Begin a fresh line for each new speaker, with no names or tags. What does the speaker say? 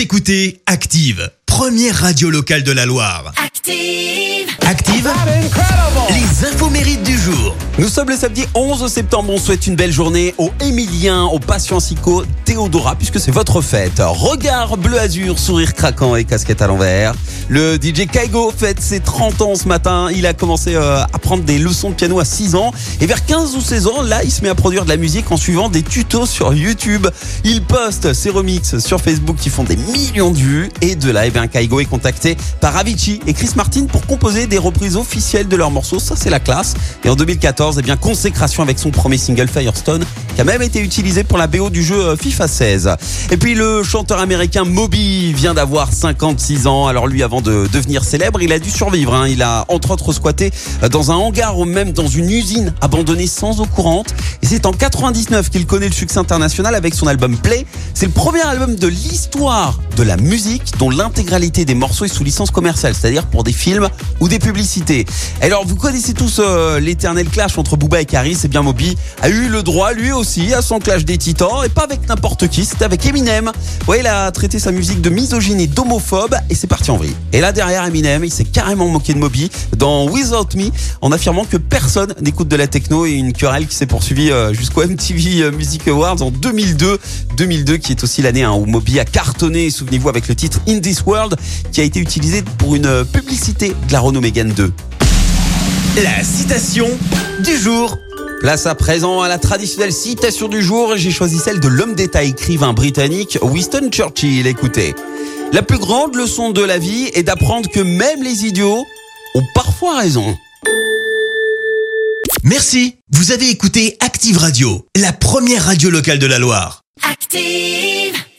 Vous écoutez Active, première radio locale de la Loire.
Active.
Active, les infos mérites du
Nous sommes le samedi 11 septembre. On souhaite une belle journée aux Émiliens, aux Patiensico, Théodora, puisque c'est votre fête. Regard bleu azur, sourire craquant et casquette à l'envers. Le DJ Kaigo fête ses 30 ans ce matin. Il a commencé euh, à prendre des leçons de piano à 6 ans. Et vers 15 ou 16 ans, là, il se met à produire de la musique en suivant des tutos sur YouTube. Il poste ses remixes sur Facebook qui font des millions de vues. Et de là, eh bien, Kaigo est contacté par Avicii et Chris Martin pour composer des reprises officielles de leurs morceaux. Ça, c'est la classe. 2014, eh bien, consécration avec son premier single Firestone, qui a même été utilisé pour la BO du jeu euh, FIFA 16. Et puis, le chanteur américain Moby vient d'avoir 56 ans. Alors lui, avant de devenir célèbre, il a dû survivre. hein. Il a entre autres squatté euh, dans un hangar ou même dans une usine abandonnée sans eau courante. Et c'est en 99 qu'il connaît le succès international avec son album Play. C'est le premier album de l'histoire de la musique dont l'intégralité des morceaux est sous licence commerciale, c'est-à-dire pour des films ou des publicités. Alors vous connaissez tous euh, l'éternel clash entre Booba et Caris, et bien Moby a eu le droit lui aussi à son clash des titans et pas avec n'importe qui, c'était avec Eminem. Ouais, il a traité sa musique de misogyne et d'homophobe et c'est parti en vrille. Et là derrière Eminem, il s'est carrément moqué de Moby dans Without Me en affirmant que personne n'écoute de la techno et une querelle qui s'est poursuivie euh, jusqu'au MTV Music Awards en 2002, 2002 qui est aussi l'année hein, où Moby a cartonné, souvenez-vous avec le titre In This World qui a été utilisé pour une euh, publicité de la Renault Mégane 2.
La citation du jour.
Place à présent à la traditionnelle citation du jour. J'ai choisi celle de l'homme d'État écrivain britannique Winston Churchill. Écoutez. La plus grande leçon de la vie est d'apprendre que même les idiots ont parfois raison.
Merci. Vous avez écouté Active Radio, la première radio locale de la Loire.
Active.